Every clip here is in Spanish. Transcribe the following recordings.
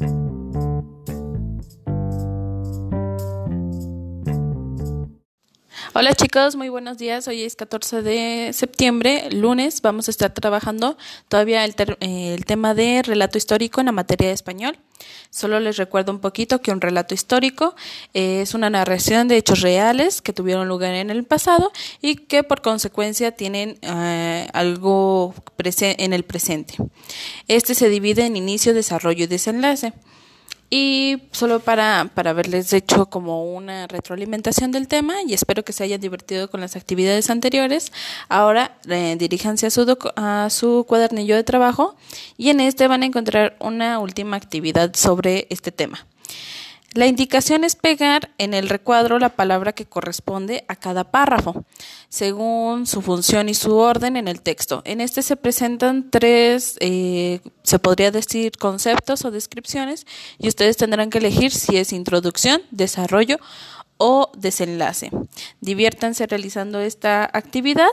thank you. Hola chicos, muy buenos días. Hoy es 14 de septiembre, lunes. Vamos a estar trabajando todavía el, el, tema de relato histórico en la materia de español. Solo les recuerdo un poquito que un relato histórico es una narración de hechos reales que tuvieron lugar en el pasado y que por consecuencia tienen eh, algo en el presente. Este se divide en inicio, desarrollo y desenlace. Y solo para, para haberles hecho como una retroalimentación del tema y espero que se hayan divertido con las actividades anteriores, ahora eh, diríjanse a su, a su cuadernillo de trabajo y en este van a encontrar una última actividad sobre este tema. La indicación es pegar en el recuadro la palabra que corresponde a cada párrafo, según su función y su orden en el texto. En este se presentan tres, eh, se podría decir, conceptos o descripciones, y ustedes tendrán que elegir si es introducción, desarrollo o desenlace. Diviértanse realizando esta actividad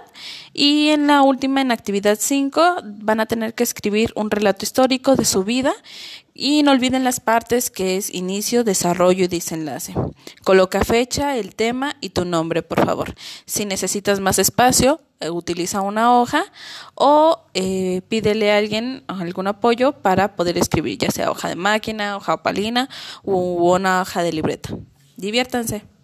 y en la última, en actividad 5, van a tener que escribir un relato histórico de su vida y no olviden las partes que es inicio, desarrollo y desenlace. Coloca fecha, el tema y tu nombre, por favor. Si necesitas más espacio, eh, utiliza una hoja o eh, pídele a alguien algún apoyo para poder escribir, ya sea hoja de máquina, hoja palina u una hoja de libreta. Diviértanse.